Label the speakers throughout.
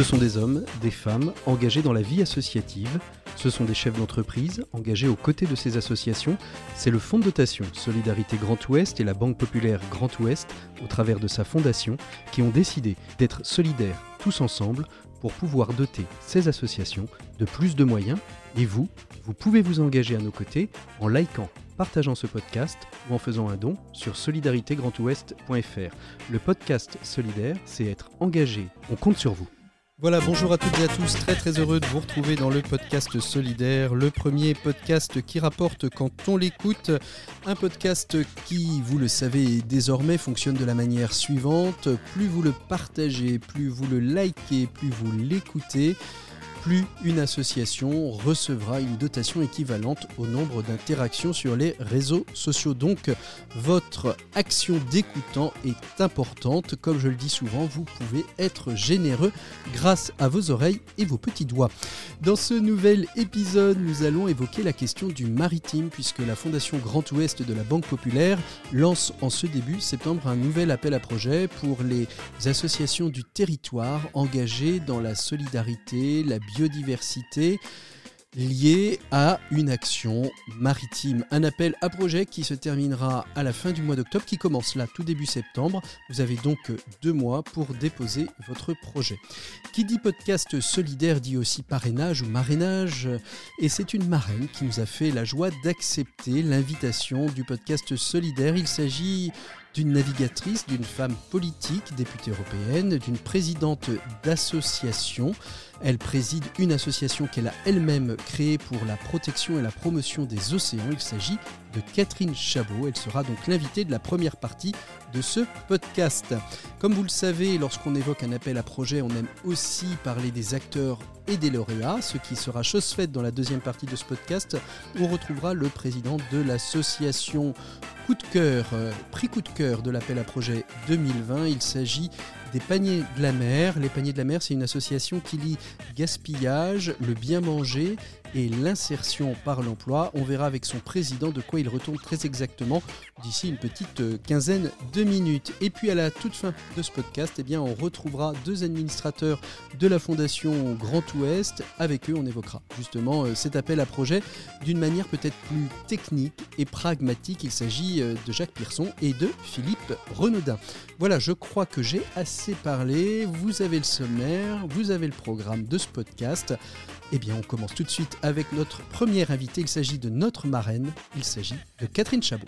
Speaker 1: Ce sont des hommes, des femmes engagés dans la vie associative. Ce sont des chefs d'entreprise engagés aux côtés de ces associations. C'est le fonds de dotation Solidarité Grand Ouest et la Banque Populaire Grand Ouest, au travers de sa fondation, qui ont décidé d'être solidaires tous ensemble pour pouvoir doter ces associations de plus de moyens. Et vous, vous pouvez vous engager à nos côtés en likant, partageant ce podcast ou en faisant un don sur solidaritégrandouest.fr. Le podcast solidaire, c'est être engagé. On compte sur vous. Voilà, bonjour à toutes et à tous, très très heureux de vous retrouver dans le podcast Solidaire, le premier podcast qui rapporte quand on l'écoute, un podcast qui, vous le savez désormais, fonctionne de la manière suivante, plus vous le partagez, plus vous le likez, plus vous l'écoutez, plus une association recevra une dotation équivalente au nombre d'interactions sur les réseaux sociaux. Donc votre action d'écoutant est importante. Comme je le dis souvent, vous pouvez être généreux grâce à vos oreilles et vos petits doigts. Dans ce nouvel épisode, nous allons évoquer la question du maritime puisque la Fondation Grand Ouest de la Banque Populaire lance en ce début septembre un nouvel appel à projet pour les associations du territoire engagées dans la solidarité, la biodiversité liée à une action maritime. Un appel à projet qui se terminera à la fin du mois d'octobre, qui commence là tout début septembre. Vous avez donc deux mois pour déposer votre projet. Qui dit podcast solidaire dit aussi parrainage ou marrainage. Et c'est une marraine qui nous a fait la joie d'accepter l'invitation du podcast solidaire. Il s'agit d'une navigatrice, d'une femme politique, députée européenne, d'une présidente d'association. Elle préside une association qu'elle a elle-même créée pour la protection et la promotion des océans. Il s'agit de Catherine Chabot. Elle sera donc l'invitée de la première partie de ce podcast. Comme vous le savez, lorsqu'on évoque un appel à projet, on aime aussi parler des acteurs et des lauréats, ce qui sera chose faite dans la deuxième partie de ce podcast. On retrouvera le président de l'association Coup de cœur, euh, prix coup de cœur de l'appel à projet 2020. Il s'agit des paniers de la mer. Les paniers de la mer, c'est une association qui lie gaspillage, le bien manger et l'insertion par l'emploi. On verra avec son président de quoi il retourne très exactement d'ici une petite euh, quinzaine de minutes. Et puis à la toute fin de ce podcast, eh bien, on retrouvera deux administrateurs de la Fondation Grand Ouest. Avec eux, on évoquera justement euh, cet appel à projet d'une manière peut-être plus technique et pragmatique. Il s'agit euh, de Jacques Pierson et de Philippe Renaudin. Voilà, je crois que j'ai assez parlé. Vous avez le sommaire, vous avez le programme de ce podcast. Eh bien, on commence tout de suite avec notre première invité. Il s'agit de notre marraine. Il s'agit de Catherine Chabot.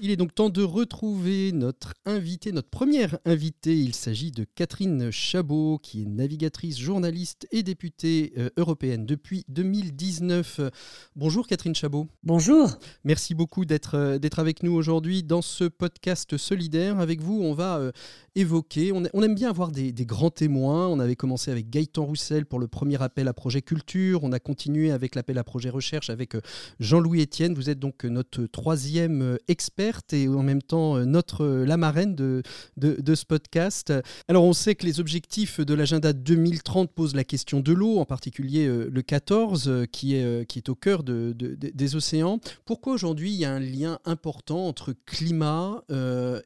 Speaker 1: Il est donc temps de retrouver notre invité, notre première invitée. Il s'agit de Catherine Chabot, qui est navigatrice, journaliste et députée euh, européenne depuis 2019. Bonjour Catherine Chabot.
Speaker 2: Bonjour.
Speaker 1: Merci beaucoup d'être euh, d'être avec nous aujourd'hui dans ce podcast solidaire. Avec vous, on va euh, évoquer, on, aime bien avoir des, grands témoins. On avait commencé avec Gaëtan Roussel pour le premier appel à projet culture. On a continué avec l'appel à projet recherche avec Jean-Louis Etienne. Vous êtes donc notre troisième expert et en même temps euh, notre, euh, la marraine de, de, ce podcast. Alors on sait que les objectifs de l'agenda 2030 posent la question de l'eau, en particulier euh, le 14 qui est, qui est au cœur de, des océans. Pourquoi aujourd'hui il y a un lien important entre climat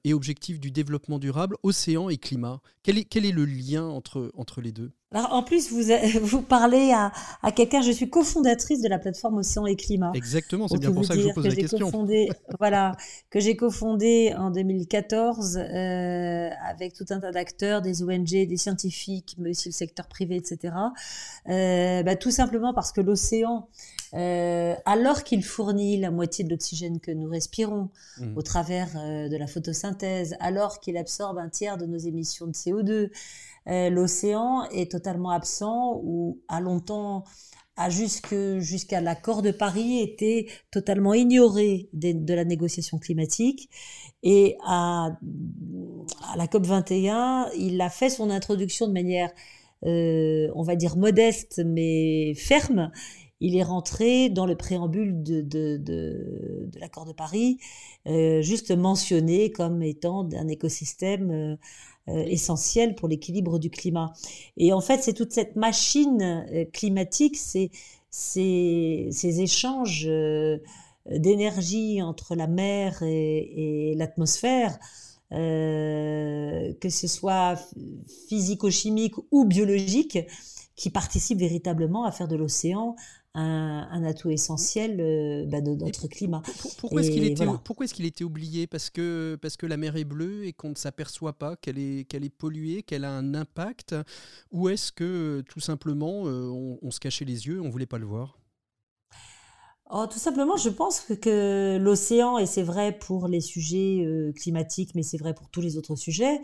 Speaker 1: et objectifs du développement durable, océan et climat quel est, quel est le lien entre, entre les deux?
Speaker 2: Alors, en plus, vous, vous parlez à, à quelqu'un, je suis cofondatrice de la plateforme Océan et Climat.
Speaker 1: Exactement, c'est bien pour ça que je vous pose la question.
Speaker 2: voilà, que j'ai cofondé en 2014 euh, avec tout un tas d'acteurs, des ONG, des scientifiques, mais aussi le secteur privé, etc. Euh, bah, tout simplement parce que l'océan, euh, alors qu'il fournit la moitié de l'oxygène que nous respirons mmh. au travers euh, de la photosynthèse, alors qu'il absorbe un tiers de nos émissions de CO2, euh, l'océan est totalement absent ou a longtemps a jusqu'à l'accord de Paris été totalement ignoré de, la négociation climatique. Et à, à la COP 21, il a fait son introduction de manière, euh, on va dire, modeste mais ferme. Il est rentré dans le préambule de, de, de, l'accord de Paris, euh, juste mentionné comme étant un écosystème euh, euh, essentiel pour l'équilibre du climat. Et en fait, c'est toute cette machine climatique, ces, ces, ces échanges d'énergie entre la mer et, et l'atmosphère que ce soit physico-chimique ou biologique, qui participent véritablement à faire de l'océan un, atout essentiel euh, bah, de notre climat.
Speaker 1: Pourquoi est-ce qu'il était, est oublié? Parce que, parce que la mer est bleue et qu'on ne s'aperçoit pas qu'elle est, qu'elle est polluée, qu'elle a un impact? Ou est-ce que tout simplement euh, on, se cachait les yeux, on ne voulait pas le voir?
Speaker 2: Oh, tout simplement, je pense que, l'océan, et c'est vrai pour les sujets euh, climatiques, mais c'est vrai pour tous les autres sujets,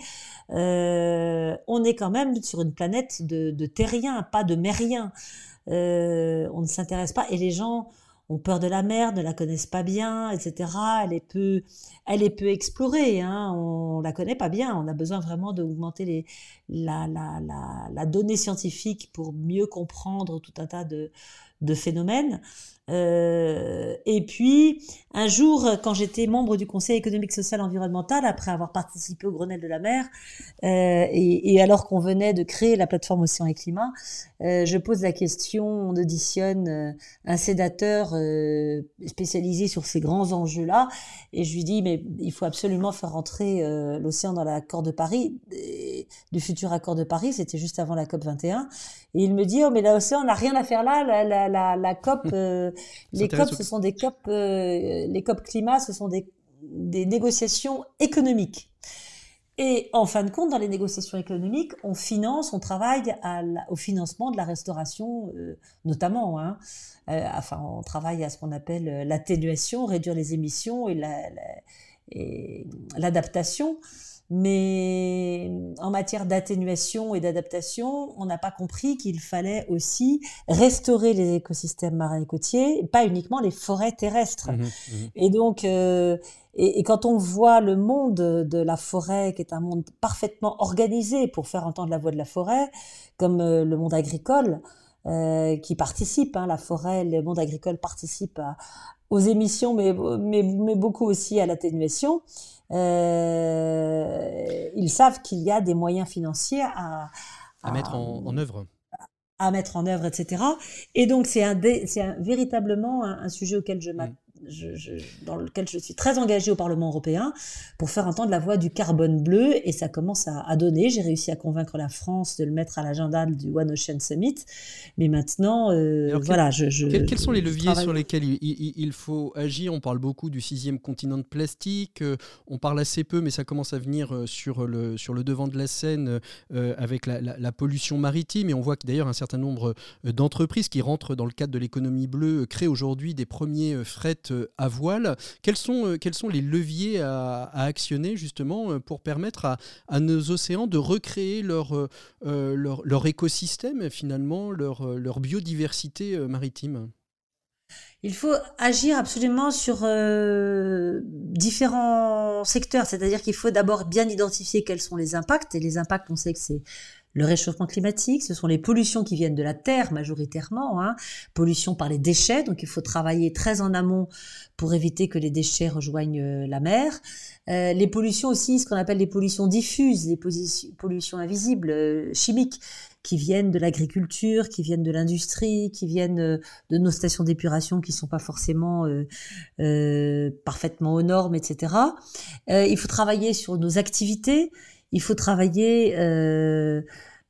Speaker 2: on est quand même sur une planète de, de terriens, pas de mériens. Euh, on ne s'intéresse pas et les gens ont peur de la mer, ne la connaissent pas bien, etc. Elle est peu, elle est peu explorée, hein. on la connaît pas bien. On a besoin vraiment d'augmenter les, la, la, la, la, donnée scientifique pour mieux comprendre tout un tas de, de phénomènes. Euh, et puis, un jour, quand j'étais membre du Conseil économique, social, environnemental, après avoir participé au Grenelle de la mer, euh, et, alors qu'on venait de créer la plateforme Océan et Climat, euh, je pose la question, on auditionne un sédateur spécialisé sur ces grands enjeux-là, et je lui dis, mais il faut absolument faire rentrer l'océan dans l'accord de Paris, du futur accord de Paris, c'était juste avant la COP 21, et il me dit, oh mais l'océan n'a rien à faire là, la, la, la, la COP les COP, ce sont des COP, euh, les COP climat, ce sont des, des négociations économiques. Et en fin de compte, dans les négociations économiques, on finance, on travaille à au financement de la restauration, euh, notamment. Hein. Euh, enfin, on travaille à ce qu'on appelle l'atténuation, réduire les émissions et l'adaptation. La, mais en matière d'atténuation et d'adaptation, on n'a pas compris qu'il fallait aussi restaurer les écosystèmes marins et côtiers, pas uniquement les forêts terrestres. Mmh mmh et donc, euh, et, quand on voit le monde de la forêt, qui est un monde parfaitement organisé pour faire entendre la voix de la forêt, comme euh, le monde agricole, euh, qui participe, hein, la forêt, le monde agricole participe aux émissions, mais, mais, mais beaucoup aussi à l'atténuation. Euh, ils savent qu'il y a des moyens financiers à,
Speaker 1: à, mettre en, œuvre
Speaker 2: à mettre en œuvre, etc. Et donc, c'est un, un, véritablement un, sujet auquel je dans lequel je suis très engagée au Parlement européen pour faire entendre la voix du carbone bleu. Et ça commence à, donner. J'ai réussi à convaincre la France de le mettre à l'agenda du One Ocean Summit, mais maintenant, euh, voilà, je,
Speaker 1: quels, sont les leviers sur lesquels il, faut agir? On parle beaucoup du sixième continent de plastique, euh, on parle assez peu, mais ça commence à venir euh, sur le, sur le devant de la scène avec la, la, pollution maritime. Et on voit que d'ailleurs un certain nombre d'entreprises qui rentrent dans le cadre de l'économie bleue créent aujourd'hui des premiers frettes euh, à voile. Quels sont, euh, quels sont les leviers à, actionner justement euh, pour permettre à, nos océans de recréer leur, leur, écosystème, finalement, leur, leur biodiversité maritime?
Speaker 2: Il faut agir absolument sur différents secteurs, c'est-à-dire qu'il faut d'abord bien identifier quels sont les impacts, et les impacts, on sait que c'est le réchauffement climatique, ce sont les pollutions qui viennent de la terre majoritairement, hein, pollution par les déchets, donc il faut travailler très en amont pour éviter que les déchets rejoignent euh, la mer. Euh, les pollutions aussi, ce qu'on appelle les pollutions diffuses, les pollutions invisibles, euh, chimiques, qui viennent de l'agriculture, qui viennent de l'industrie, qui viennent de nos stations d'épuration qui sont pas forcément parfaitement aux normes, etc. il faut travailler sur nos activités il faut travailler euh,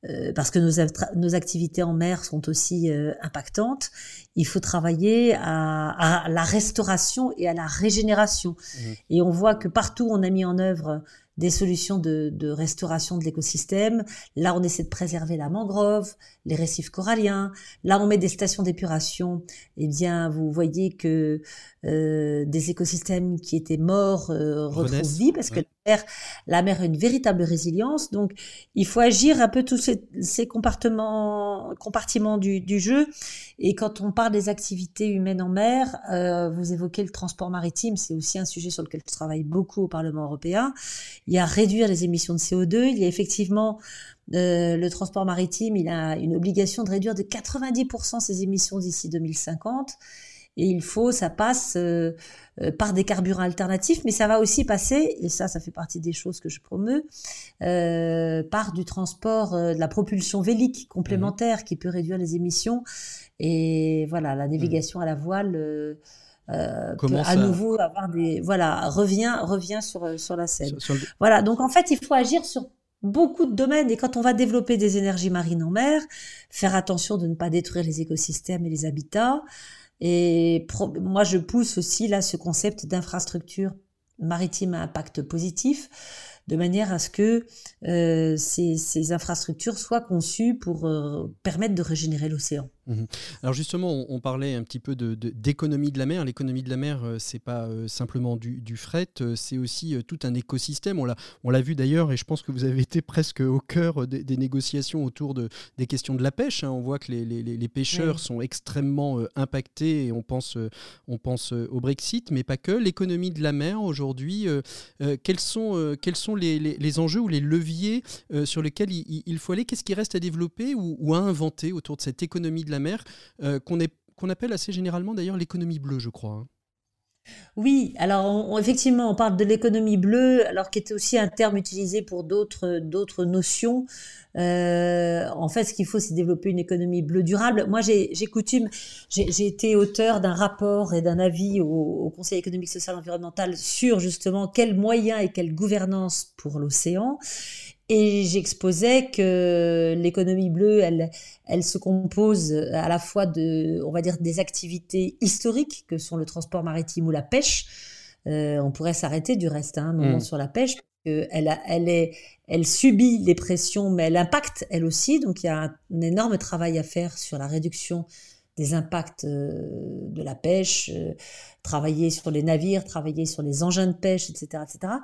Speaker 2: euh, parce que nos, nos, activités en mer sont aussi euh, impactantes. Il faut travailler à, la restauration et à la régénération. Mmh. Et on voit que partout on a mis en œuvre des solutions de, de restauration de l'écosystème. Là, on essaie de préserver la mangrove, les récifs coralliens. Là, on met des stations d'épuration. Eh bien, vous voyez que euh, des écosystèmes qui étaient morts euh, retrouvent vie parce que la mer, la mer a une véritable résilience. Donc, il faut agir un peu tous ces, ces compartiments, compartiments du, du, jeu. Et quand on parle des activités humaines en mer, euh, vous évoquez le transport maritime. C'est aussi un sujet sur lequel je travaille beaucoup au Parlement européen. Il y a réduire les émissions de CO2. Il y a effectivement euh, le transport maritime, il a une obligation de réduire de 90% ses émissions d'ici 2050. Et il faut, ça passe euh, euh, par des carburants alternatifs, mais ça va aussi passer, et ça, ça fait partie des choses que je promeus, par du transport, de la propulsion vélique complémentaire qui peut réduire les émissions. Et voilà, la navigation à la voile. Euh, peut à nouveau avoir des voilà revient revient sur sur la scène. Voilà donc en fait il faut agir sur beaucoup de domaines. Et quand on va développer des énergies marines en mer, faire attention de ne pas détruire les écosystèmes et les habitats. Et moi, je pousse aussi là ce concept d'infrastructure maritime à impact positif de manière à ce que euh, ces, infrastructures soient conçues pour euh, permettre de régénérer l'océan.
Speaker 1: Mhm. Alors justement, on, parlait un petit peu d'économie de, de, la mer. L'économie de la mer, euh, c'est pas euh, simplement du, fret, euh, c'est aussi tout un écosystème. On l'a vu d'ailleurs, et je pense que vous avez été presque au cœur des, négociations autour de, des questions de la pêche. Hein. On voit que les, les, pêcheurs sont extrêmement impactés, et on pense, on pense au Brexit, mais pas que. L'économie de la mer aujourd'hui, quels sont, quels sont les, enjeux ou les leviers sur lesquels il, faut aller? Qu'est-ce qui reste à développer ou, ou à inventer autour de cette économie de la mer, euh, qu'on appelle assez généralement d'ailleurs l'économie bleue, je crois. Hein.
Speaker 2: Oui, alors effectivement, on parle de l'économie bleue, alors qui est aussi un terme utilisé pour d'autres d'autres notions. Euh, en fait, ce qu'il faut, c'est développer une économie bleue durable. Moi, j'ai coutume, j'ai été auteur d'un rapport et d'un avis au, au, Conseil économique, social, et environnemental sur justement quels moyens et quelle gouvernance pour l'océan. Et j'exposais que l'économie bleue, elle, elle se compose à la fois de, on va dire, des activités historiques que sont le transport maritime ou la pêche. Euh, on pourrait s'arrêter du reste hein, un moment mmh. sur la pêche. Elle, elle, est, elle subit les pressions, mais elle impacte elle aussi. Donc il y a un énorme travail à faire sur la réduction des impacts euh, de la pêche, euh, travailler sur les navires, travailler sur les engins de pêche, etc., etc.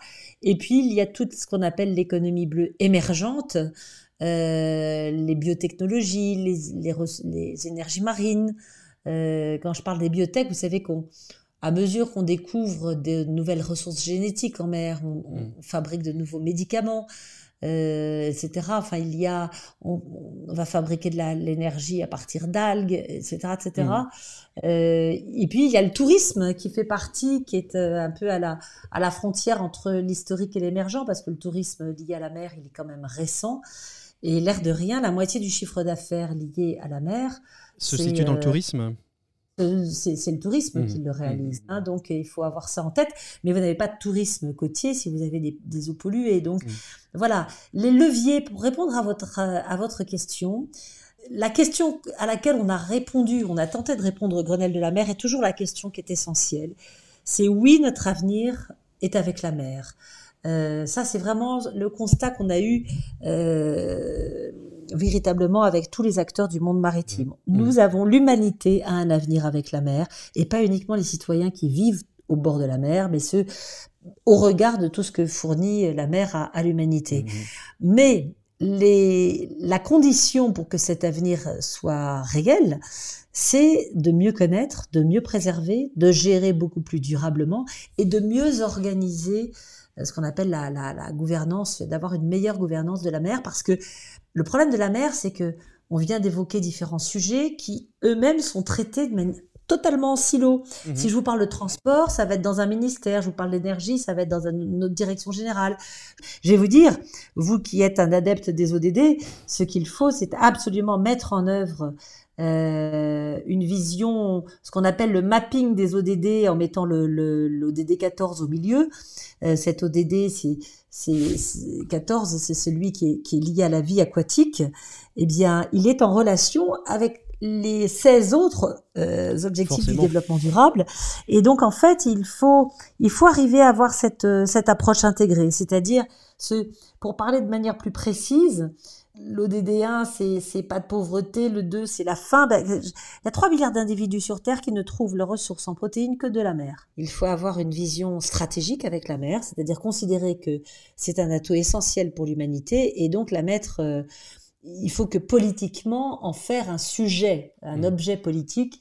Speaker 2: Et puis il y a tout ce qu'on appelle l'économie bleue émergente, euh, les biotechnologies, les, les, énergies marines. quand je parle des biotech, vous savez qu'on à mesure qu'on découvre de nouvelles ressources génétiques en mer, on, on mmh. fabrique de nouveaux médicaments. Euh, etc. Enfin, il y a, on, va fabriquer de l'énergie à partir d'algues, etc., etc. Mmh. Euh, et puis il y a le tourisme qui fait partie, qui est euh, un peu à la à la frontière entre l'historique et l'émergent, parce que le tourisme lié à la mer, il est quand même récent. Et l'air de rien, la moitié du chiffre d'affaires lié à la mer
Speaker 1: se situe dans le tourisme?
Speaker 2: C'est le tourisme qui mmh. le réalise. Mmh. Hein, donc il faut avoir ça en tête. Mais vous n'avez pas de tourisme côtier si vous avez des, eaux polluées. Donc mmh. voilà, les leviers pour répondre à votre, à votre question. La question à laquelle on a répondu, on a tenté de répondre au Grenelle de la mer, est toujours la question qui est essentielle. C'est oui, notre avenir est avec la mer. Euh, ça, c'est vraiment le constat qu'on a eu euh, véritablement avec tous les acteurs du monde maritime. Mmh. Nous avons l'humanité à un avenir avec la mer et pas uniquement les citoyens qui vivent au bord de la mer, mais ceux au regard de tout ce que fournit la mer à, l'humanité. Mmh. Mais les, la condition pour que cet avenir soit réel, c'est de mieux connaître, de mieux préserver, de gérer beaucoup plus durablement et de mieux organiser euh, ce qu'on appelle la, la, la gouvernance, d'avoir une meilleure gouvernance de la mer, parce que le problème de la mer, c'est que on vient d'évoquer différents sujets qui eux-mêmes sont traités de manière totalement en silo. Mhm. Si je vous parle de transport, ça va être dans un ministère. Je vous parle d'énergie, ça va être dans une autre direction générale. Je vais vous dire, vous qui êtes un adepte des ODD, ce qu'il faut, c'est absolument mettre en œuvre euh, une vision, ce qu'on appelle le mapping des ODD en mettant le, l'ODD 14 au milieu. Euh, cet ODD, c'est, c'est, 14, c'est celui qui est, qui est lié à la vie aquatique. Eh bien, il est en relation avec les 16 autres euh, objectifs du développement durable. Et donc, en fait, il faut, il faut arriver à avoir cette, cette approche intégrée. C'est-à-dire, ce, pour parler de manière plus précise, L'ODD1, c'est pas de pauvreté. Le 2, c'est la faim. Ben, il y a 3 milliards d'individus sur Terre qui ne trouvent leurs ressources en protéines que de la mer. Il faut avoir une vision stratégique avec la mer, c'est-à-dire considérer que c'est un atout essentiel pour l'humanité et donc la mettre. Euh, il faut que politiquement en faire un sujet, un mmh. objet politique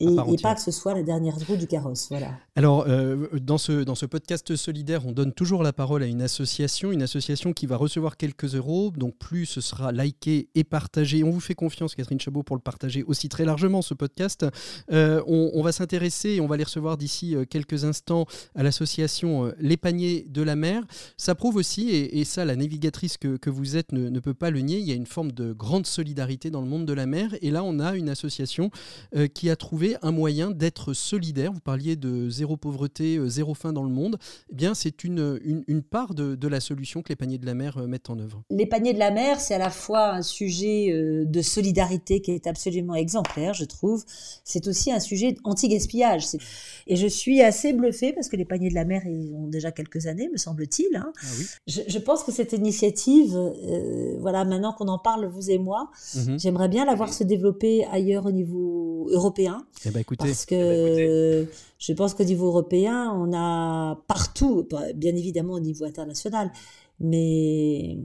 Speaker 2: et, pas que ce soit la dernière roue du carrosse. Voilà.
Speaker 1: Alors, euh, dans, ce, dans ce podcast solidaire, on donne toujours la parole à une association, une association qui va recevoir quelques euros. Donc, plus ce sera liké et partagé. On vous fait confiance, Catherine Chabot, pour le partager aussi très largement, ce podcast. Euh, on, va s'intéresser, et on va les recevoir d'ici euh, quelques instants à l'association Les Paniers de la Mer. Ça prouve aussi, et, ça, la navigatrice que, que vous êtes ne, ne, peut pas le nier, il y a une forme de grande solidarité dans le monde de la mer. Et là, on a une association qui a trouvé trouver un moyen d'être solidaire. Vous parliez de zéro pauvreté, zéro faim dans le monde. Eh bien, c'est une, une, part de, de, la solution que les paniers de la mer mettent en œuvre.
Speaker 2: Les paniers de la mer, c'est à la fois un sujet de solidarité qui est absolument exemplaire, je trouve. C'est aussi un sujet anti-gaspillage. Et je suis assez bluffée parce que les paniers de la mer, ils ont déjà quelques années, me semble-t-il. Hein. Ah je, je, pense que cette initiative, voilà, maintenant qu'on en parle, vous et moi, mhm. j'aimerais bien la voir se développer ailleurs au niveau européen.
Speaker 1: Eh ben, écoutez,
Speaker 2: parce que je pense qu'au niveau européen, on a partout, bah, bien évidemment au niveau international, mais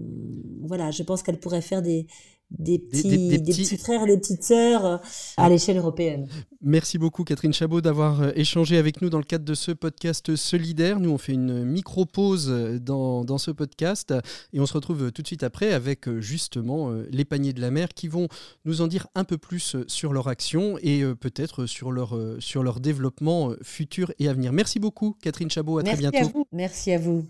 Speaker 2: voilà, je pense qu'elle pourrait faire des, des petits, des, petits... frères et des petites sœurs euh, à l'échelle européenne.
Speaker 1: Merci beaucoup Catherine Chabot d'avoir euh, échangé avec nous dans le cadre de ce podcast solidaire. Nous on fait une micro-pause euh, dans, dans, ce podcast et on se retrouve tout de suite après avec justement les paniers de la mer qui vont nous en dire un peu plus sur leur action et peut-être sur leur, sur leur développement futur et à venir. Merci beaucoup Catherine Chabot, à
Speaker 2: très
Speaker 1: bientôt.
Speaker 2: À vous. Merci à vous.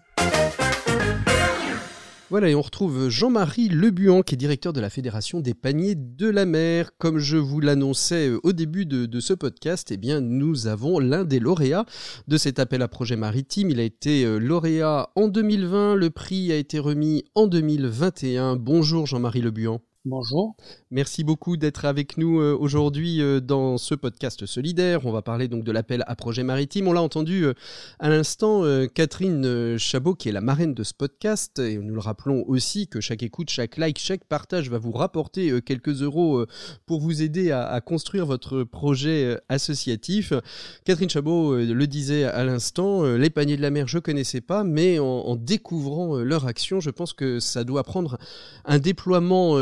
Speaker 1: Voilà, et on retrouve Jean-Marie Lebuan, qui est directeur de la Fédération des paniers de la mer. Comme je vous l'annonçais euh, au début de, ce podcast, eh bien, nous avons l'un des lauréats de cet appel à projet maritime. Il a été euh, lauréat en 2020, le prix a été remis en 2021. Bonjour Jean-Marie Lebuan.
Speaker 3: Bonjour.
Speaker 1: Merci beaucoup d'être avec nous euh, aujourd'hui euh, dans ce podcast solidaire. On va parler donc de l'appel à projet maritime. On l'a entendu euh, à l'instant, Catherine Chabot, qui est la marraine de ce podcast. Et nous le rappelons aussi que chaque écoute, chaque like, chaque partage va vous rapporter quelques euros pour vous aider à, construire votre projet associatif. Catherine Chabot le disait à l'instant, les paniers de la mer, je ne connaissais pas, mais en, découvrant leur action, je pense que ça doit prendre un déploiement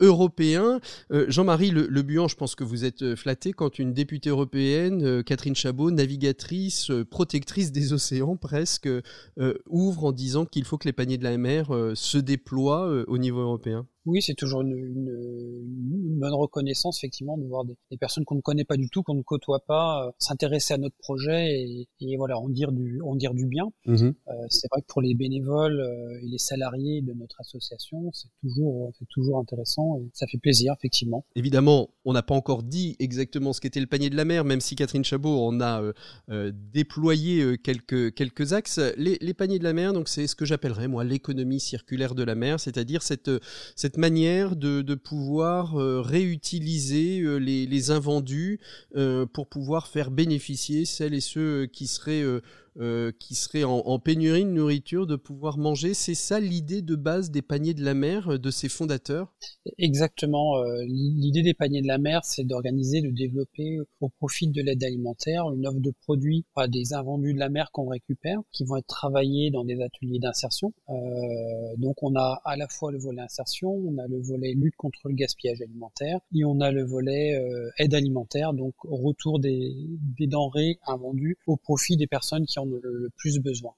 Speaker 1: européen. Euh, Jean-Marie Le, Buan, je pense que vous êtes euh, flatté quand une députée européenne, euh, Catherine Chabot, navigatrice, protectrice des océans presque, ouvre en disant qu'il faut que les paniers de la mer se déploient au niveau européen.
Speaker 3: Oui, c'est toujours une, une, une, bonne reconnaissance, effectivement, de voir des, des personnes qu'on ne connaît pas du tout, qu'on ne côtoie pas, euh, s'intéresser à notre projet et, et, voilà, en dire du, en dire du bien. Mhm. Euh, c'est vrai que pour les bénévoles euh, et les salariés de notre association, c'est toujours, c'est toujours intéressant et ça fait plaisir, effectivement.
Speaker 1: Évidemment, on n'a pas encore dit exactement ce qu'était le panier de la mer, même si Catherine Chabot en a déployé quelques, quelques axes. Les, les, paniers de la mer, donc c'est ce que j'appellerais, moi, l'économie circulaire de la mer, c'est-à-dire cette, cette manière de, pouvoir euh, réutiliser euh, les, invendus euh, pour pouvoir faire bénéficier celles et ceux qui seraient euh, qui seraient en, pénurie de nourriture, de pouvoir manger. C'est ça l'idée de base des paniers de la mer euh, de ses fondateurs?
Speaker 3: Exactement. Euh, l'idée des paniers de la mer, c'est d'organiser, de développer au profit de l'aide alimentaire une offre de produits, des invendus de la mer qu'on récupère, qui vont être travaillés dans des ateliers d'insertion. donc on a à la fois le volet insertion, on a le volet lutte contre le gaspillage alimentaire, et on a le volet aide alimentaire, donc retour des, des denrées invendues au profit des personnes qui en le, plus besoin.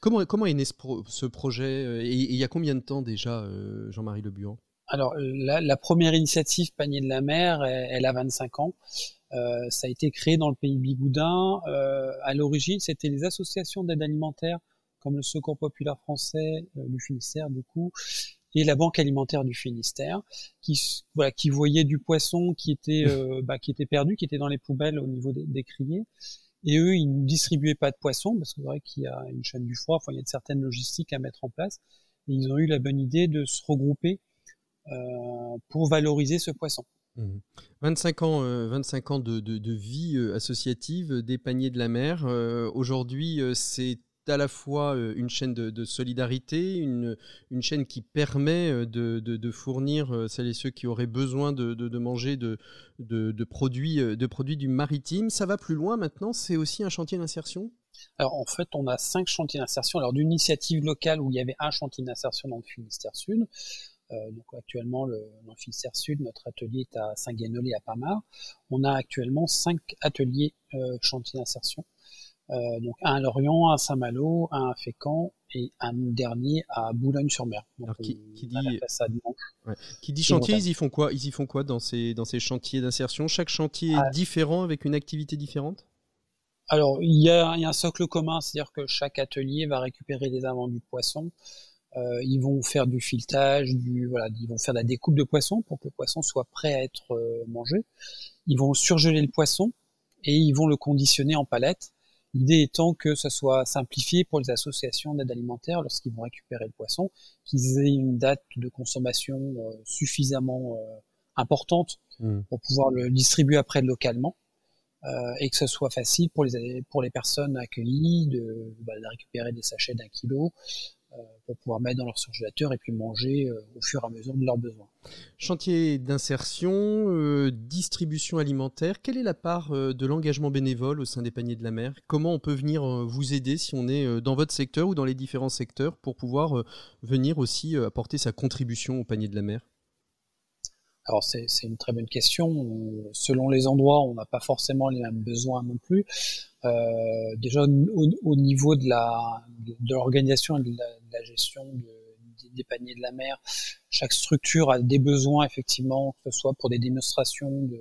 Speaker 1: Comment, comment est né ce, projet euh, et, il y a combien de temps déjà, euh, Jean-Marie Le Buan?
Speaker 3: Alors, la, la, première initiative Panier de la mer, elle, a 25 ans. Euh, ça a été créé dans le pays Bigoudin. à l'origine, c'était les associations d'aide alimentaire, comme le Secours populaire français du Finistère, du coup, et la Banque alimentaire du Finistère, qui, voilà, qui voyait du poisson qui était, bah, qui était perdu, qui était dans les poubelles au niveau des, des criers, et eux, ils ne distribuaient pas de poissons parce que c'est vrai qu'il y a une chaîne du froid, il y a de certaines logistiques à mettre en place. Et ils ont eu la bonne idée de se regrouper euh, pour valoriser ce poisson.
Speaker 1: 25 mmh. ans, 25 euh, ans de, vie euh, associative des paniers de la mer. Aujourd'hui, c'est à la fois euh, une chaîne de, solidarité, une, chaîne qui permet euh, de, fournir euh, celles et ceux qui auraient besoin de, manger de, produits, du maritime. Ça va plus loin maintenant, c'est aussi un chantier d'insertion?
Speaker 3: Alors en fait, on a cinq chantiers d'insertion. Alors d'initiative locale où il y avait un chantier d'insertion dans le Finistère Sud. donc actuellement, le, dans le Finistère Sud, notre atelier est à Saint-Guénolé à Pamar. On a actuellement cinq ateliers chantiers d'insertion euh, donc un à Lorient, un à Saint-Malo, un à Fécamp et un dernier à Boulogne-sur-Mer.
Speaker 1: qui, qui, dit, qui dit chantier, ils y font quoi? Ils y font quoi dans ces, dans ces chantiers d'insertion? Chaque chantier est ah. différent avec une activité différente?
Speaker 3: Alors, il y, a, il y a un socle commun, c'est-à-dire que chaque atelier va récupérer des invendus de poissons. Euh, ils vont faire du filetage, du, voilà, ils vont faire de la découpe de poissons pour que le poisson soit prêt à être euh, mangé. Ils vont surgeler le poisson et ils vont le conditionner en palette. L'idée étant que ça soit simplifié pour les associations d'aide alimentaire lorsqu'ils vont récupérer le poisson, qu'ils aient une date de consommation suffisamment importante mmh. pour pouvoir le distribuer après localement. Euh, et que ce soit facile pour les, pour les personnes accueillies de, bah, de récupérer des sachets d'un kilo euh, pour pouvoir mettre dans leur surgélateur et puis manger euh, au fur et à mesure de leurs besoins.
Speaker 1: Chantier d'insertion, distribution alimentaire, quelle est la part de l'engagement bénévole au sein des paniers de la mer? Comment on peut venir vous aider si on est dans votre secteur ou dans les différents secteurs pour pouvoir venir aussi apporter sa contribution au panier de la mer?
Speaker 3: Alors c'est une très bonne question. Selon les endroits, on n'a pas forcément les mêmes besoins non plus. Euh, déjà au, niveau de la de l'organisation et de la, gestion des paniers de la mer, chaque structure a des besoins effectivement, que ce soit pour des démonstrations de,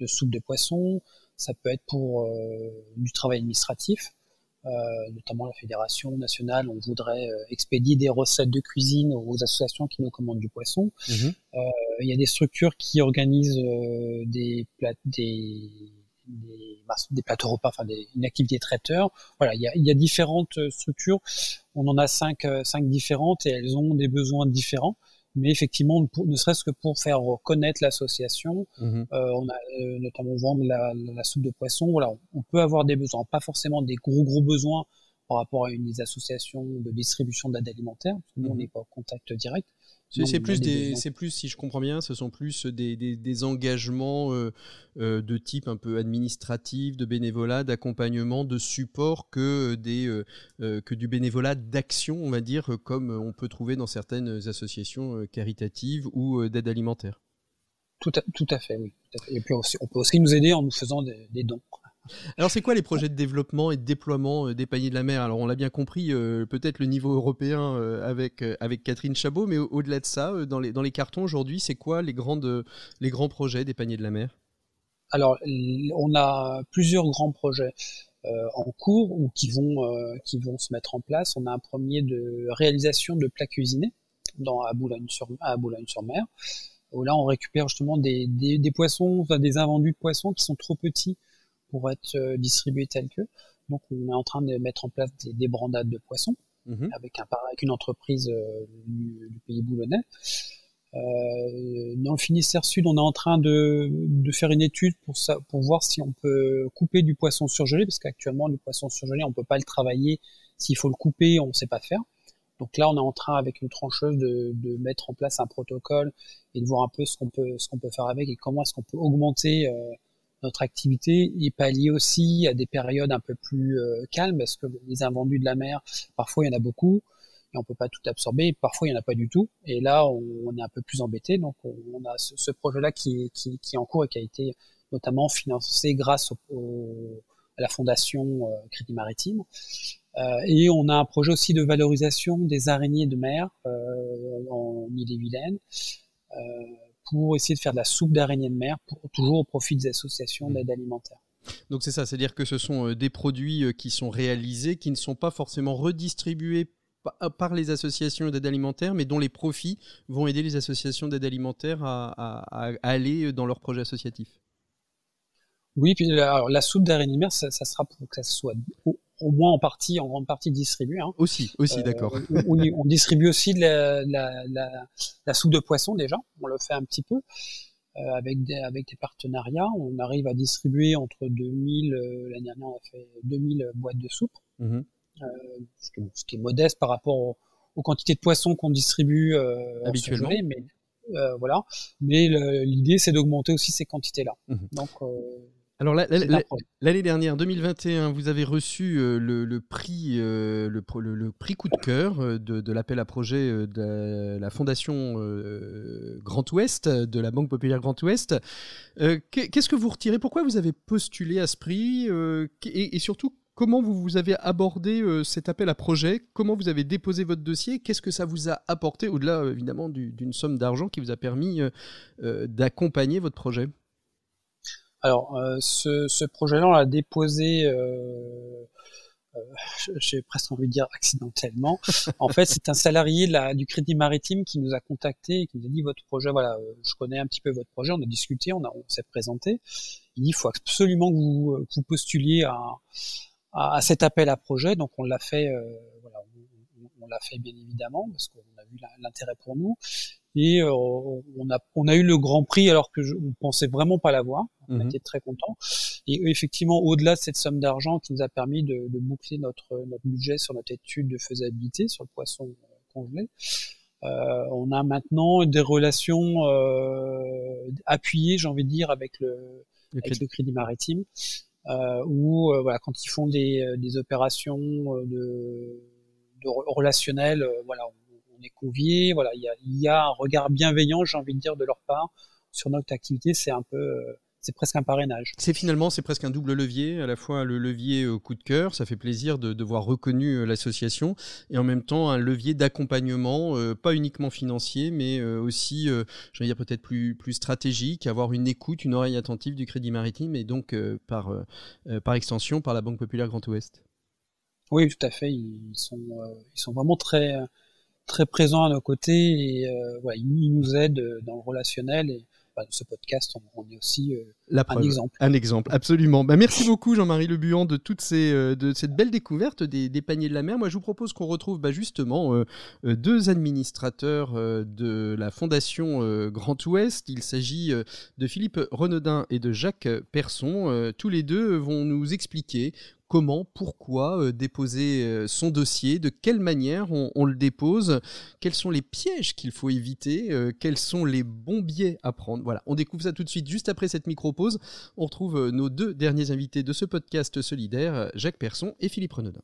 Speaker 3: de soupe de poisson, ça peut être pour euh, du travail administratif. Euh, notamment la fédération nationale, on voudrait euh, expédier des recettes de cuisine aux associations qui nous commandent du poisson. Mhm. Euh, il y a des structures qui organisent des, plats, des, des, des, plateaux repas, enfin des, une activité traiteur. Voilà, il y, a, il y a différentes structures. On en a cinq, cinq différentes et elles ont des besoins différents mais effectivement, ne serait-ce que pour faire connaître l'association, mhm. euh, on a euh, notamment vendre la, la, soupe de poisson. Voilà, on peut avoir des besoins, pas forcément des gros gros besoins par rapport à une des associations de distribution d'aide alimentaire, parce que nous on mhm. n'est pas en contact direct,
Speaker 1: c'est plus des, c'est plus, si je comprends bien, ce sont plus des, des, des engagements euh, euh, de type un peu administratif, de bénévolat, d'accompagnement, de support que des euh, que du bénévolat d'action, on va dire, comme on peut trouver dans certaines associations caritatives ou d'aide alimentaire.
Speaker 3: Tout à, tout à fait, oui. Et puis on peut aussi nous aider en nous faisant des, des dons.
Speaker 1: Alors, c'est quoi les projets de développement et de déploiement euh, des paniers de la mer? Alors, on l'a bien compris, euh, peut-être le niveau européen euh, avec, avec Catherine Chabot, mais au-delà de ça, dans, les, dans les cartons aujourd'hui, c'est quoi les, grandes, les grands projets des paniers de la mer?
Speaker 3: Alors, on a plusieurs grands projets. en cours ou qui vont qui vont se mettre en place. On a un premier de réalisation de plats cuisinés dans à Boulogne-sur-Mer. Boulogne là, on récupère justement des, des, des poissons, enfin, des invendus de poissons qui sont trop petits pour être euh, distribués tels que. Donc on est en train de mettre en place des, des brandades de poissons mhm. avec, un, avec une entreprise euh, du, du, pays boulonnais. Euh, dans le Finistère Sud, on est en train de, de faire une étude pour, ça, pour voir si on peut couper du poisson surgelé, parce qu'actuellement, du poisson surgelé, on peut pas le travailler. S'il faut le couper, on ne sait pas faire. Donc là, on est en train, avec une trancheuse, de, de, mettre en place un protocole et de voir un peu ce qu'on peut, ce qu'on peut faire avec et comment est-ce qu'on peut augmenter euh, notre activité est pallier aussi à des périodes un peu plus euh, calmes parce que les invendus de la mer, parfois il y en a beaucoup et on peut pas tout absorber, parfois il y en a pas du tout. Et là on, est un peu plus embêté. Donc on, a ce, projet-là qui, qui, est en cours et qui a été notamment financé grâce au, à la fondation euh, Crédit Maritime. Euh, et on a un projet aussi de valorisation des araignées de mer en Ille-et-Vilaine. Pour essayer de faire de la soupe d'araignée de mer, pour, toujours au profit des associations mmh. d'aide alimentaire.
Speaker 1: Donc c'est ça, c'est-à-dire que ce sont euh, des produits euh, qui sont réalisés, qui ne sont pas forcément redistribués euh, par les associations d'aide alimentaire, mais dont les profits vont aider les associations d'aide alimentaire à, aller dans leurs projets associatifs.
Speaker 3: Oui, puis la, soupe d'araignée de mer, ça, ça, sera pour que ça soit au moins en partie, en grande partie distribué. Hein.
Speaker 1: Aussi, aussi, euh, d'accord.
Speaker 3: On, on, distribue aussi de la, la, la, la, soupe de poisson déjà. On le fait un petit peu euh, avec des avec des partenariats. On arrive à distribuer entre 2000 euh, l'année dernière on a fait 2000 boîtes de soupe, mmh euh, ce, qui, ce, qui, est modeste par rapport aux, aux quantités de poissons qu'on distribue habituellement. mais voilà. Mais l'idée c'est d'augmenter aussi ces quantités là. Mmh Donc
Speaker 1: alors l'année dernière, 2021, vous avez reçu euh, le, prix, euh, le, prix coup de cœur euh, de, l'appel à projet de la Fondation Grand Ouest, de la Banque Populaire Grand Ouest. Qu'est-ce que vous retirez? Pourquoi vous avez postulé à ce prix et, surtout, comment vous, vous avez abordé cet appel à projet? Comment vous avez déposé votre dossier? Qu'est-ce que ça vous a apporté, au-delà évidemment d'une somme d'argent qui vous a permis d'accompagner votre projet?
Speaker 3: Alors, euh, ce, projet-là, on l'a déposé, euh, euh, j'ai presque envie de dire accidentellement. en fait, c'est un salarié la, du Crédit Maritime qui nous a contacté et qui nous a dit votre projet, voilà, je connais un petit peu votre projet, on a discuté, on, s'est présenté. il faut absolument que vous, postuliez à, à, cet appel à projet. Donc on l'a fait, voilà, on, l'a fait bien évidemment parce qu'on a vu l'intérêt pour nous. Et on a on a eu le Grand Prix alors que je, on pensait vraiment pas l'avoir. On mmh était très content. Et effectivement, au-delà de cette somme d'argent qui nous a permis de, de, boucler notre notre budget sur notre étude de faisabilité sur le poisson congelé, euh, on a maintenant des relations euh, appuyées, j'ai envie de dire, avec le, avec le Crédit Maritime, euh, où voilà, quand ils font des, des opérations de, de relationnelles, voilà, on, est convié, voilà, il y a, y a un regard bienveillant, j'ai envie de dire, de leur part sur notre activité. C'est un peu c'est presque un parrainage.
Speaker 1: C'est finalement, c'est presque un double levier, à la fois le levier coup de cœur, ça fait plaisir de, voir reconnu euh, l'association, et en même temps un levier d'accompagnement, euh, pas uniquement financier, mais euh, aussi, je vais dire peut-être plus, plus stratégique, avoir une écoute, une oreille attentive du Crédit Maritime, et donc par, par extension par la Banque Populaire Grand Ouest.
Speaker 3: Oui, tout à fait, ils sont, ils sont vraiment très, très présents à nos côtés, et ils nous aident dans le relationnel, et ce podcast, on, est aussi euh, un exemple.
Speaker 1: Un exemple, absolument. Bah, merci beaucoup Jean-Marie Le Buant de toutes ces, euh, de cette belle découverte des, paniers de la mer. Moi, je vous propose qu'on retrouve bah, justement euh, deux administrateurs de la Fondation Grand Ouest. Il s'agit de Philippe Renaudin et de Jacques Persson. tous les deux vont nous expliquer comment, pourquoi euh, déposer euh, son dossier, de quelle manière on, le dépose, quels sont les pièges qu'il faut éviter, euh, quels sont les bons biais à prendre. Voilà, on découvre ça tout de suite juste après cette micro-pause. On retrouve nos deux derniers invités de ce podcast solidaire, Jacques Persson et Philippe Renaudin.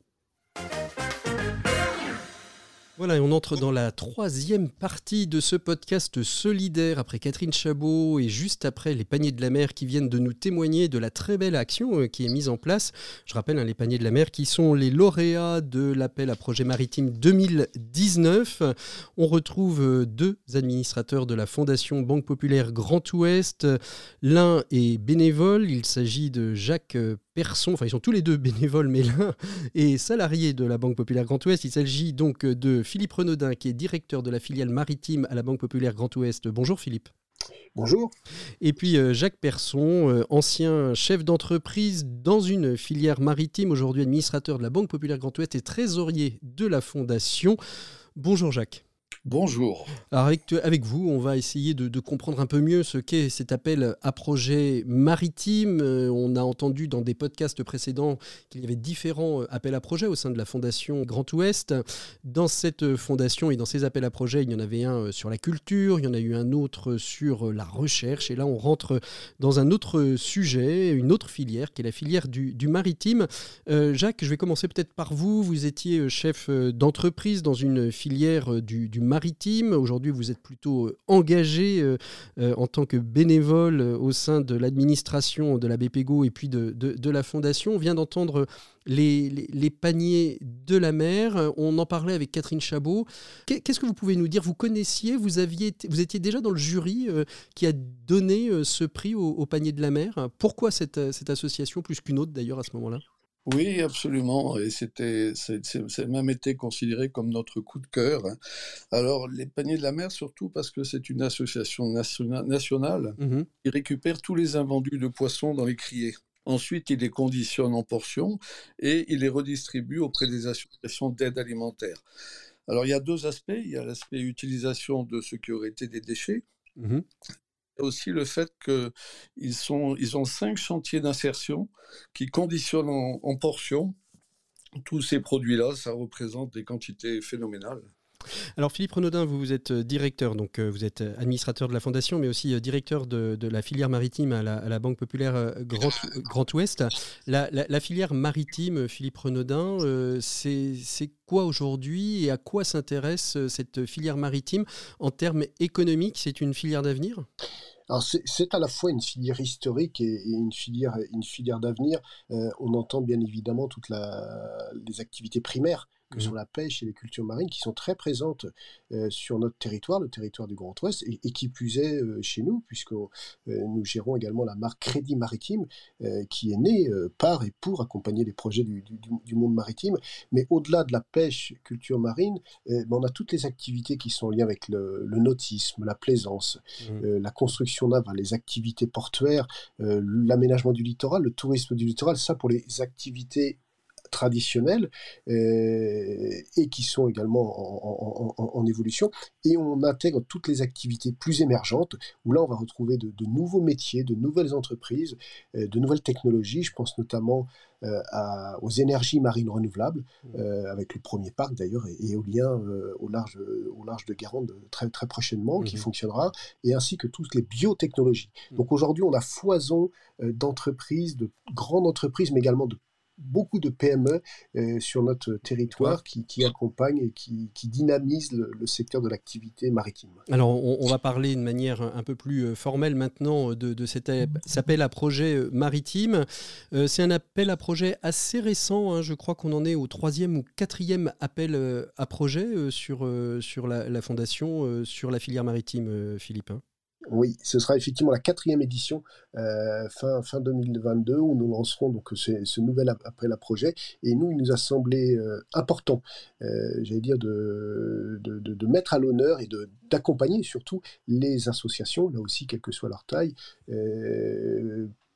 Speaker 1: Voilà, et on entre dans la troisième partie de ce podcast solidaire après Catherine Chabot et juste après les paniers de la mer qui viennent de nous témoigner de la très belle action euh, qui est mise en place. Je rappelle, hein, les paniers de la mer qui sont les lauréats de l'appel à projet maritime 2019. On retrouve euh, deux administrateurs de la Fondation Banque Populaire Grand Ouest. L'un est bénévole, il s'agit de Jacques euh, Persson, enfin ils sont tous les deux bénévoles, mais l'un est salarié de la Banque Populaire Grand Ouest. Il s'agit donc de Philippe Renaudin, qui est directeur de la filiale maritime à la Banque Populaire Grand Ouest. Bonjour Philippe.
Speaker 4: Bonjour.
Speaker 1: Et puis euh, Jacques Persson, euh, ancien chef d'entreprise dans une filière maritime, aujourd'hui administrateur de la Banque Populaire Grand Ouest et trésorier de la Fondation. Bonjour Jacques.
Speaker 4: Bonjour.
Speaker 1: Avec, vous, on va essayer de, comprendre un peu mieux ce qu'est cet appel à projet maritime. Euh, on a entendu dans des podcasts précédents qu'il y avait différents euh, appels à projet au sein de la Fondation Grand Ouest. Dans cette fondation et dans ces appels à projet, il y en avait un euh, sur la culture, il y en a eu un autre sur la recherche. Et là, on rentre dans un autre sujet, une autre filière, qui est la filière du, maritime. Jacques, je vais commencer peut-être par vous. Vous étiez chef d'entreprise dans une filière du maritime. Aujourd'hui, vous êtes plutôt euh, engagé euh, euh, en tant que bénévole au sein de l'administration de la BPGO et puis de, la Fondation. On vient d'entendre les, paniers de la mer. On en parlait avec Catherine Chabot. Qu'est-ce que vous pouvez nous dire? Vous connaissiez, vous, étiez déjà dans le jury qui a donné ce prix au, au, panier de la mer? Pourquoi cette, cette association, plus qu'une autre d'ailleurs à ce moment-là?
Speaker 4: Oui, absolument. Et c'était, c'est même été considéré comme notre coup de cœur. Hein. Alors, les paniers de la mer, surtout parce que c'est une association nationale mmh qui récupère tous les invendus de poissons dans les criers. Ensuite, il les conditionne en portions et il les redistribue auprès des associations d'aide alimentaire. Alors, il y a deux aspects. Il y a l'aspect utilisation de ce qui aurait été des déchets. Mmh aussi le fait qu'ils ils ont cinq chantiers d'insertion qui conditionnent en, portions tous ces produits-là. Ça représente des quantités phénoménales.
Speaker 1: Alors Philippe Renaudin, vous, êtes euh, directeur, donc euh, vous êtes administrateur de la fondation, mais aussi euh, directeur de, la filière maritime à la, Banque Populaire Grand, Ouest. La, filière maritime, Philippe Renaudin, c'est quoi aujourd'hui et à quoi s'intéresse cette filière maritime en termes économiques? C'est une filière d'avenir?
Speaker 5: C'est à la fois une filière historique et, une filière, une filière d'avenir. Euh, on entend bien évidemment toutes les activités primaires que sont la pêche et les cultures marines, qui sont très présentes sur notre territoire, le territoire du Grand Ouest, et, qui plus est chez nous, puisque nous gérons également la marque Crédit Maritime, qui est née par et pour accompagner les projets du, monde maritime. Mais au-delà de la pêche, culture marine, ben, on a toutes les activités qui sont liées avec le, nautisme, la plaisance, mmh. la construction navale, les activités portuaires, l'aménagement du littoral, le tourisme du littoral, ça pour les activités traditionnelles euh, et qui sont également en, évolution. Et on intègre toutes les activités plus émergentes, où là on va retrouver de, nouveaux métiers, de nouvelles entreprises, euh, de nouvelles technologies. Je pense notamment euh, aux énergies marines renouvelables, mmh. avec le premier parc d'ailleurs éolien au, large, au large de très, très prochainement, qui mmh. fonctionnera, et ainsi que toutes les biotechnologies. Mmh. Donc aujourd'hui, on a foison d'entreprises, de grandes entreprises, mais également de beaucoup de PME euh, sur notre territoire qui, accompagnent et qui, dynamisent le, secteur de l'activité maritime.
Speaker 1: Alors, on, va parler de manière un peu plus euh, formelle maintenant de, cet appel à projet euh, maritime. C'est un appel à projet assez récent. Hein. je crois qu'on en est au troisième ou quatrième appel à projet sur, sur la, la fondation, sur la filière maritime, Philippe.
Speaker 5: Oui, ce sera effectivement la quatrième édition euh, fin, fin 2022 où nous lancerons donc ce, nouvel appel à projet. Et nous, il nous a semblé euh, important, euh, j'allais dire, de, de, de, mettre à l'honneur et d'accompagner surtout les associations, là aussi, quelle que soit leur taille,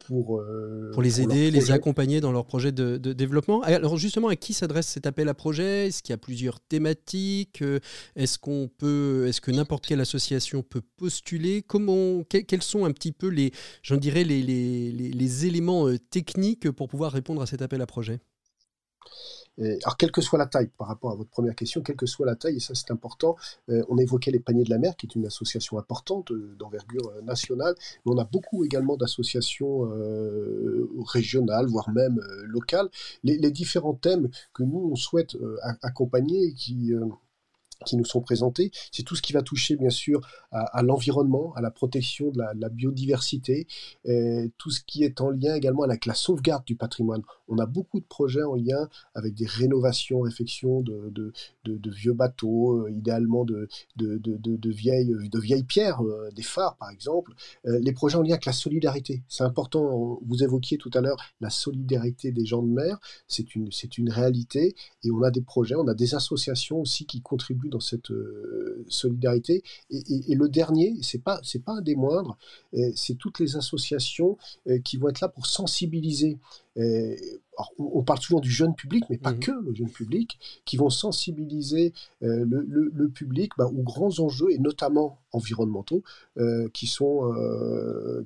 Speaker 5: pour,
Speaker 1: euh, pour les aider, les accompagner dans leur projet de, développement. Alors justement, à qui s'adresse cet appel à projet? Est-ce qu'il y a plusieurs thématiques? Euh, Est-ce qu'on peut, est-ce que n'importe quelle association peut postuler? Comment, quels sont un petit peu les, j'en dirais les, les, les éléments euh, techniques pour pouvoir répondre à cet appel à projet?
Speaker 5: Alors, quelle que soit la taille, par rapport à votre première question, quelle que soit la taille, et ça c'est important, euh, on évoquait les Paniers de la Mer, qui est une association importante euh, d'envergure euh, nationale, mais on a beaucoup également d'associations régionales, voire même locales. Les, les, différents thèmes que nous, on souhaite accompagner et qui qui nous sont présentés. C'est tout ce qui va toucher, bien sûr, à, l'environnement, à la protection de la, biodiversité, et tout ce qui est en lien également avec la sauvegarde du patrimoine. On a beaucoup de projets en lien avec des rénovations, réfections de, vieux bateaux, euh, idéalement de, vieilles, pierres, euh, des phares par exemple. Euh, les projets en lien avec la solidarité. C'est important, vous évoquiez tout à l'heure la solidarité des gens de mer, c'est une réalité, et on a des projets, on a des associations aussi qui contribuent dans cette euh, solidarité. Et, le dernier, c'est pas c'est pas un des moindres, euh, c'est toutes les associations euh, qui vont être là pour sensibiliser. on, parle souvent du jeune public, mais pas mmh que le jeune public, qui vont sensibiliser le, public bah, aux grands enjeux et notamment environnementaux qui sont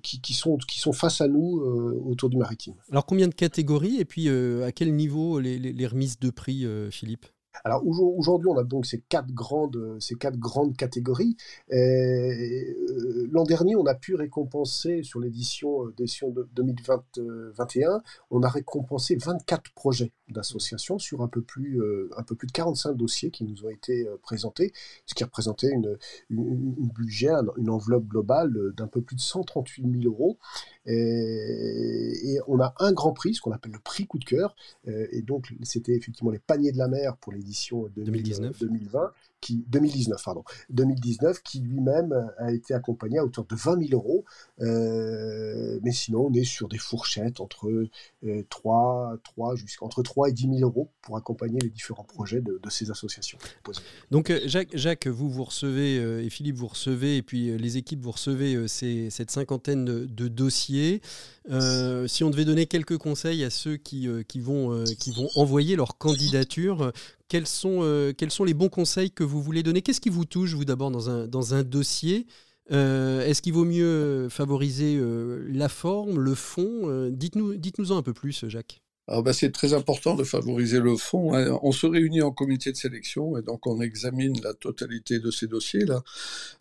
Speaker 5: qui, sont qui sont face à nous autour du maritime.
Speaker 1: Alors combien de catégories et puis à quel niveau les, les remises de prix, Philippe?
Speaker 5: Alors aujourd'hui, on a donc ces quatre grandes, ces quatre grandes catégories. Euh, l'an dernier, on a pu récompenser sur l'édition euh, de 2021, on a récompensé 24 projets d'associations sur un peu, plus, euh, un peu plus de 45 dossiers qui nous ont été présentés, ce qui représentait une, budget, une enveloppe globale d'un peu plus de 138 000 euros. Et, on a un grand prix, ce qu'on appelle le prix coup de cœur. et donc, c'était effectivement les paniers de la mer pour l'édition 2019. 2020 qui 2019 pardon. 2019 qui lui-même a été accompagné à hauteur de 20 000 euros. Euh, mais sinon on est sur des fourchettes entre 3 euh, 3 jusqu'à entre 3 et 10 000 euros pour accompagner les différents projets de, ces associations.
Speaker 1: Donc euh, Jacques Jacques vous vous recevez et Philippe vous recevez et puis les équipes vous recevez ces, cette cinquantaine de, dossiers. Si on devait donner quelques conseils à ceux qui, qui, vont, qui vont envoyer leur candidature quels sont, euh, quels sont les bons conseils que vous voulez donner? Qu'est-ce qui vous touche, vous, d'abord, dans un, dans un dossier? Euh, Est-ce qu'il vaut mieux favoriser euh, la forme, le fond? Dites-nous dites-nous-en un peu plus, Jacques.
Speaker 4: Alors ben, c'est très important de favoriser le fond. Hein. On se réunit en comité de sélection et donc on examine la totalité de ces dossiers-là.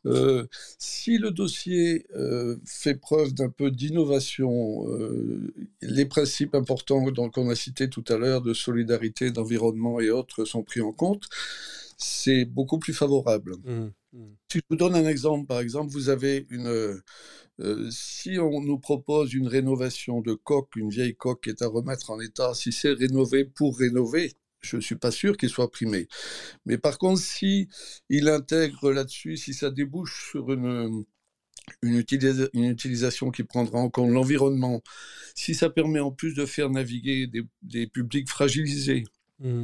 Speaker 4: Euh, si le dossier euh, fait preuve d'un peu d'innovation, euh, les principes importants qu'on a cités tout à l'heure de solidarité, d'environnement et autres sont pris en compte, c'est beaucoup plus favorable. Mmh, mmh. Si je vous donne un exemple, par exemple, vous avez une, euh, si on nous propose une rénovation de coque, une vieille coque qui est à remettre en état, si c'est rénové pour rénover, je ne suis pas sûr qu'il soit primé. Mais par contre, si il intègre là-dessus, si ça débouche sur une, une, utilisation qui prendra en compte l'environnement, si ça permet en plus de faire naviguer des, publics fragilisés, mmh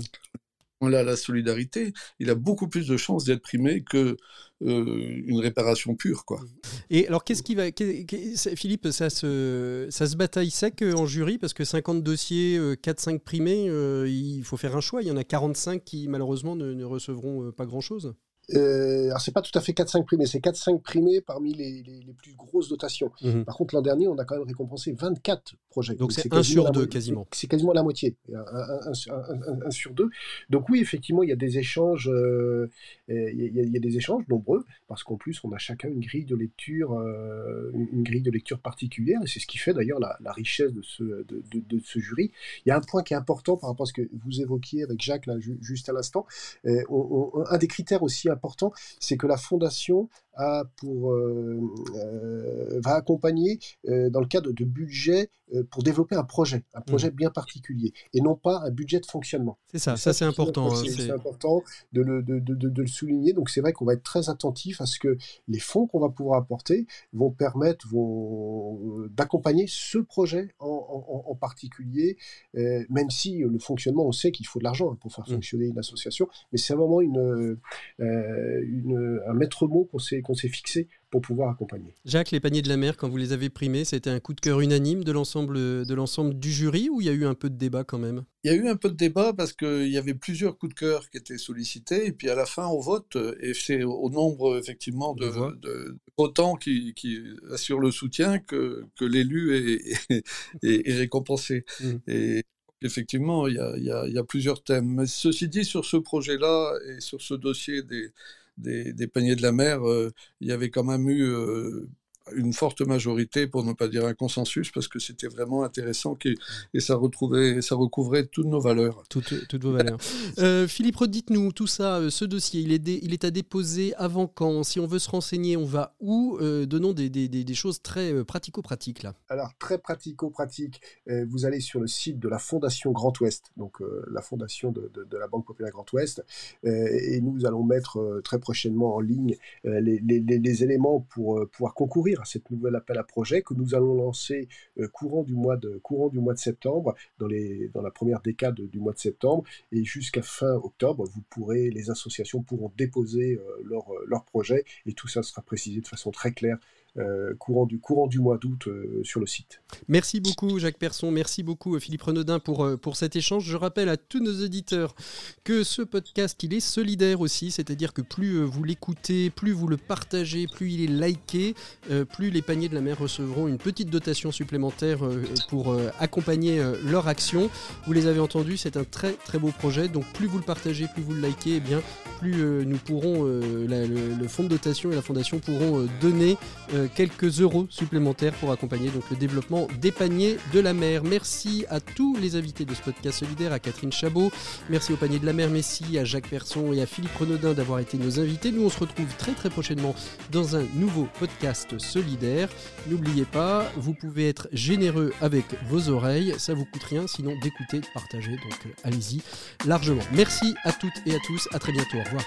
Speaker 4: là la solidarité, il a beaucoup plus de chances d'être primé que euh, une réparation pure, quoi.
Speaker 1: Et alors, qu'est-ce qui va, Philippe, ça se, ça se bataille sec euh, en jury? Parce que 50 dossiers, 4-5 euh, primés, il faut faire un choix. Il y en a 45 qui malheureusement ne recevront pas grand-chose.
Speaker 5: Euh, alors, c'est pas tout à fait 4-5 primés, c'est 4-5 primés parmi les, les, plus grosses dotations. Mhm. Par contre, l'an dernier, on a quand même récompensé 24 projets.
Speaker 1: Donc, c'est 1 sur 2 quasiment.
Speaker 5: C'est quasiment la moitié, 1 sur 2. Donc, oui, effectivement, il y a des échanges, euh, il, y a, des échanges nombreux, parce qu'en plus, on a chacun une grille de lecture, euh, une grille de lecture particulière, et c'est ce qui fait d'ailleurs la, la, richesse de ce, de, de, ce jury. Il y a un point qui est important par rapport à ce que vous évoquiez avec Jacques là, juste à l'instant. un des critères aussi important, c'est que la fondation a pour, euh, euh, va accompagner euh, dans le cadre de budget pour développer un projet, un projet mmh. bien particulier, et non pas un budget de fonctionnement.
Speaker 1: C'est ça, ça, c'est important.
Speaker 5: C'est important de le, de, de, de le, souligner. Donc c'est vrai qu'on va être très attentif à ce que les fonds qu'on va pouvoir apporter vont permettre vont, d'accompagner ce projet en, en, particulier, même si le fonctionnement, on sait qu'il faut de l'argent hein, pour faire mmh. fonctionner une association, mais c'est vraiment une, une, un maître mot qu'on s'est qu'on s'est fixé pour pouvoir accompagner.
Speaker 1: Jacques, les paniers de la mer, quand vous les avez primés, c'était un coup de cœur unanime de l'ensemble de l'ensemble du jury ou il y a eu un peu de débat quand même?
Speaker 4: Il y a eu un peu de débat parce qu'il y avait plusieurs coups de cœur qui étaient sollicités et puis à la fin on vote et c'est au nombre effectivement de, de, votants qui, qui, assurent le soutien que, que l'élu est, est, récompensé. Mmh. Et effectivement, il y, a, il y, a, plusieurs thèmes. Mais ceci dit, sur ce projet-là et sur ce dossier des, des, paniers de la mer, euh, il y avait quand même eu euh, une forte majorité, pour ne pas dire un consensus, parce que c'était vraiment intéressant et, ça, retrouvait, ça recouvrait toutes nos valeurs.
Speaker 1: Toutes, toutes vos valeurs. Euh, Philippe, redites-nous tout ça, euh, ce dossier, il est, il est à déposer avant quand? Si on veut se renseigner, on va où? Euh, Donnons des, des, des, choses très pratico-pratiques là.
Speaker 5: Alors, très pratico-pratique, vous allez sur le site de la Fondation Grand Ouest, donc la fondation de, de, la Banque Populaire Grand Ouest, et nous allons mettre très prochainement en ligne les, les, les éléments pour pouvoir concourir à cette nouvelle appel à projet que nous allons lancer euh, courant, du mois de, septembre, dans, la première décade du mois de septembre, et jusqu'à fin octobre, les associations pourront déposer euh, leur, leur projet, et tout ça sera précisé de façon très claire euh, courant, du, courant du mois d'août euh, sur le site.
Speaker 1: Merci beaucoup Jacques Persson, merci beaucoup Philippe Renaudin pour, euh, pour cet échange. Je rappelle à tous nos auditeurs que ce podcast, il est solidaire aussi, c'est-à-dire que plus vous l'écoutez, plus vous le partagez, plus il est liké, plus les paniers de la mer recevront une petite dotation supplémentaire pour accompagner leur action. Vous les avez entendus, c'est un très très beau projet, donc plus vous le partagez, plus vous le likez, eh bien plus nous pourrons, le, fonds de dotation et la fondation pourront donner quelques euros supplémentaires pour accompagner donc le développement des paniers de la mer. Merci à tous les invités de ce podcast solidaire, à Catherine Chabot, merci au panier de la mer Messi, à Jacques Persson et à Philippe Renaudin d'avoir été nos invités. Nous on se retrouve très très prochainement dans un nouveau podcast solidaire. N'oubliez pas, vous pouvez être généreux avec vos oreilles, ça vous coûte rien sinon d'écouter, de partager, donc allez-y largement. Merci à toutes et à tous, à très bientôt, au revoir.